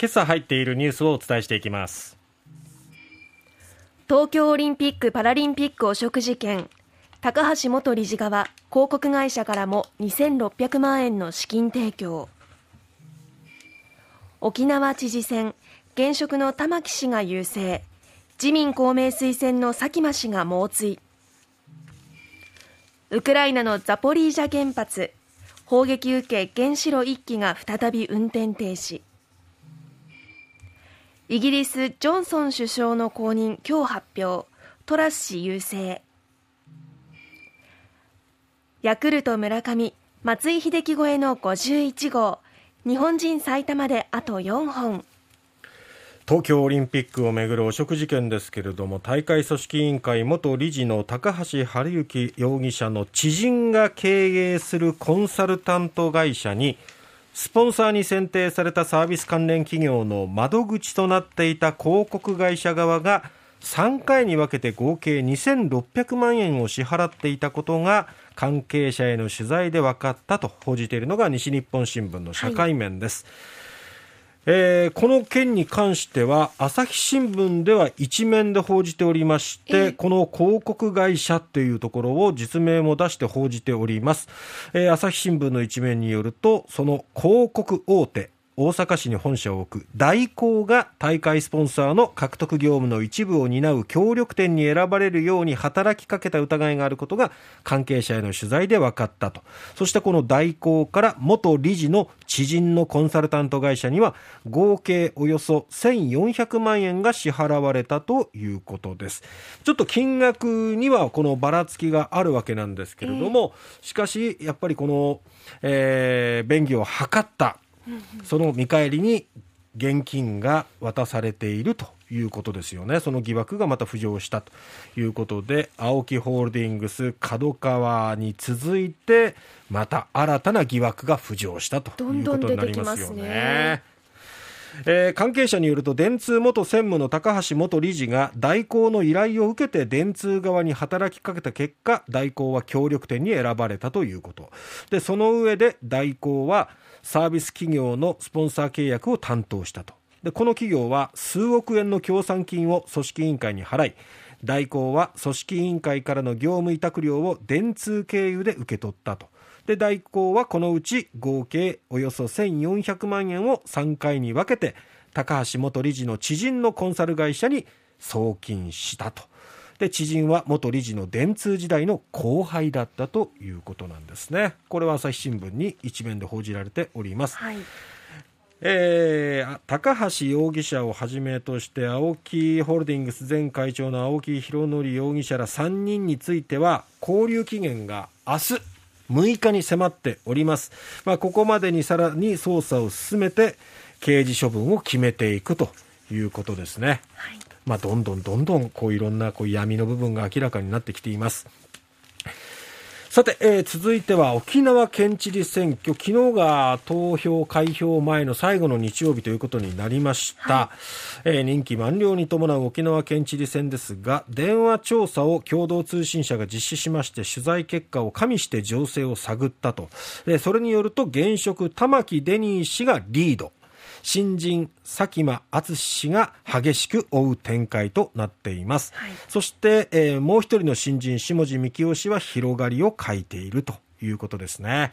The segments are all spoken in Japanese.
今朝入っているニュースをお伝えしていきます。東京オリンピック・パラリンピック汚職事件。高橋元理事側広告会社からも2600万円の資金提供。沖縄知事選現職の玉城氏が優勢。自民公明推薦の佐喜真氏が猛追。ウクライナのザポリージャ原発砲撃受け原子炉1基が再び運転停止。イギリスジョンソン首相の後任今日発表。トラス氏優勢。ヤクルト村上松井秀喜超えの51号。日本人最多まであと4本。東京オリンピックをめぐる汚職事件ですけれども大会組織委員会元理事の高橋治之容疑者の知人が経営するコンサルタント会社にスポンサーに選定されたサービス関連企業の窓口となっていた広告会社側が3回に分けて合計2600万円を支払っていたことが関係者への取材で分かったと報じているのが西日本新聞の社会面です。はいえー、この件に関しては朝日新聞では一面で報じておりまして、この広告会社というところを実名も出して報じております、えー、朝日新聞の一面によるとその広告大手大阪市に本社を置く大光が大会スポンサーの獲得業務の一部を担う協力店に選ばれるように働きかけた疑いがあることが関係者への取材で分かったとそしてこの大光から元理事の知人のコンサルタント会社には合計およそ1400万円が支払われたということですちょっと金額にはこのばらつきがあるわけなんですけれども、しかしやっぱりこの、えー、便宜を図ったその見返りに現金が渡されているということですよね。その疑惑がまた浮上したということで、青木ホールディングス、角川に続いて、また新たな疑惑が浮上したということになりますよね。えー、関係者によると電通元専務の高橋元理事が大広の依頼を受けて電通側に働きかけた結果大広は協力店に選ばれたということ。でその上で大広はサービス企業のスポンサー契約を担当したと。でこの企業は数億円の協賛金を組織委員会に払い大広は組織委員会からの業務委託料を電通経由で受け取ったと。で大広はこのうち合計およそ1400万円を3回に分けて高橋元理事の知人のコンサル会社に送金したと。で知人は元理事の電通時代の後輩だったということなんですね。これは朝日新聞に一面で報じられております、はい。えー、高橋容疑者をはじめとして青木ホールディングス前会長の青木拡憲容疑者ら3人については勾留期限が明日6日に迫っております、まあ、ここまでにさらに捜査を進めて刑事処分を決めていくということですね。はいまあ、どんどんどんどんこういろんなこう闇の部分が明らかになってきています。さて、えー、続いては沖縄県知事選挙、昨日が投票開票前の最後の日曜日ということになりました、はい、えー、任期満了に伴う沖縄県知事選ですが電話調査を共同通信社が実施しまして取材結果を加味して情勢を探ったと、えー、それによると現職玉城デニー氏がリード新人佐喜真淳氏が激しく追う展開となっています、はい、そして、えー、もう一人の新人下地幹雄氏は広がりを欠いているということですね。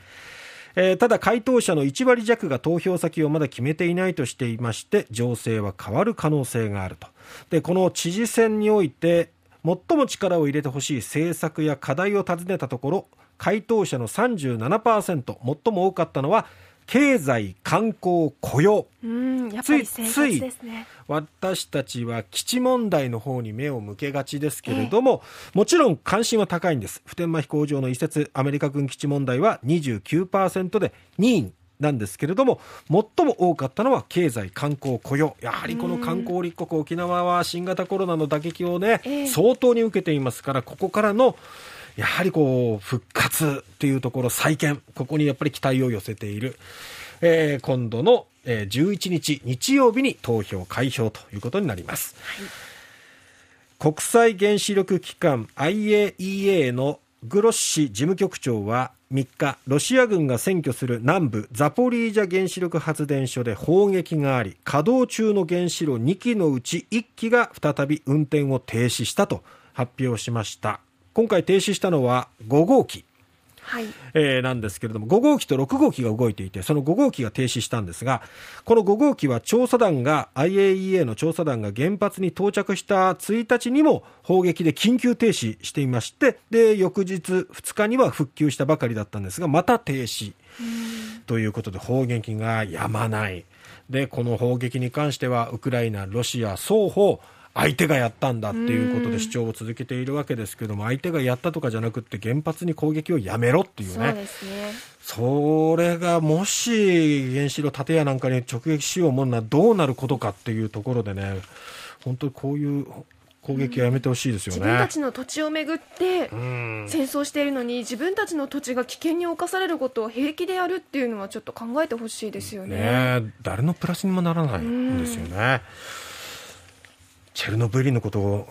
えー、ただ回答者の1割弱が投票先をまだ決めていないとしていまして情勢は変わる可能性があると。でこの知事選において最も力を入れてほしい政策や課題を尋ねたところ回答者の37%最も多かったのは経済、観光、雇用。ついつい、私たちは基地問題の方に目を向けがちですけれども、もちろん関心は高いんです。普天間飛行場の移設、アメリカ軍基地問題は29%で2位なんですけれども最も多かったのは経済観光雇用やはりこの観光立国沖縄は新型コロナの打撃をね、相当に受けていますからここからのやはりこう、復活というところ、再建、ここにやっぱり期待を寄せている。えー、今度の、えー、11日日曜日に投票開票ということになります。はい、国際原子力機関 IAEA のグロッシ事務局長は3日ロシア軍が占拠する南部ザポリージャ原子力発電所で砲撃があり稼働中の原子炉2基のうち1基が再び運転を停止したと発表しました今回停止したのは5号機。はい、えー、なんですけれども5号機と6号機が動いていてその5号機が停止したんですがこの5号機は調査団が IAEA の調査団が原発に到着した1日にも砲撃で緊急停止していましてで翌日2日には復旧したばかりだったんですがまた停止ということで砲撃がやまない。でこの砲撃に関してはウクライナ、ロシア双方相手がやったんだっていうことで主張を続けているわけですけども相手がやったとかじゃなくて原発に攻撃をやめろっていうねそうですねそれがもし原子炉建屋なんかに直撃しようもんならどうなることかっていうところでね本当にこういう攻撃はやめてほしいですよね。自分たちの土地をめぐってうん戦争しているのに自分たちの土地が危険に侵されることを平気でやるっていうのはちょっと考えてほしいですよね。ねえ誰のプラスにもならないんですよね。チェルノブイリのことを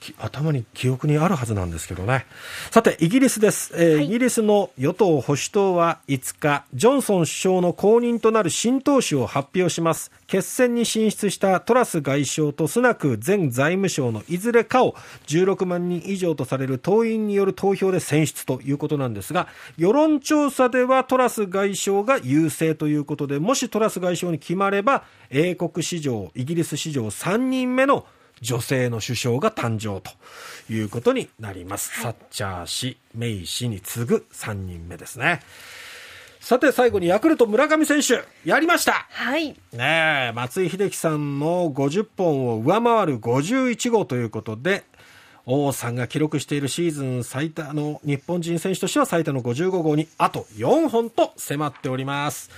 き頭に記憶にあるはずなんですけどね。さて、イギリスです。えーはいイギリスの与党保守党は5日、ジョンソン首相の後任となる新党首を発表します。決戦に進出したトラス外相とスナク前財務省のいずれかを16万人以上とされる党員による投票で選出ということなんですが、世論調査ではトラス外相が優勢ということで、もしトラス外相に決まれば、英国史上、イギリス史上3人目の女性の首相が誕生ということになります。サッチャー氏、メイ氏に次ぐ3人目ですね。さて最後にヤクルト村上選手、やりましたはい、ねえ、松井秀喜さんの50本を上回る51号ということで、王さんが記録しているシーズン最多の日本人選手としては最多の55号にあと4本と迫っております。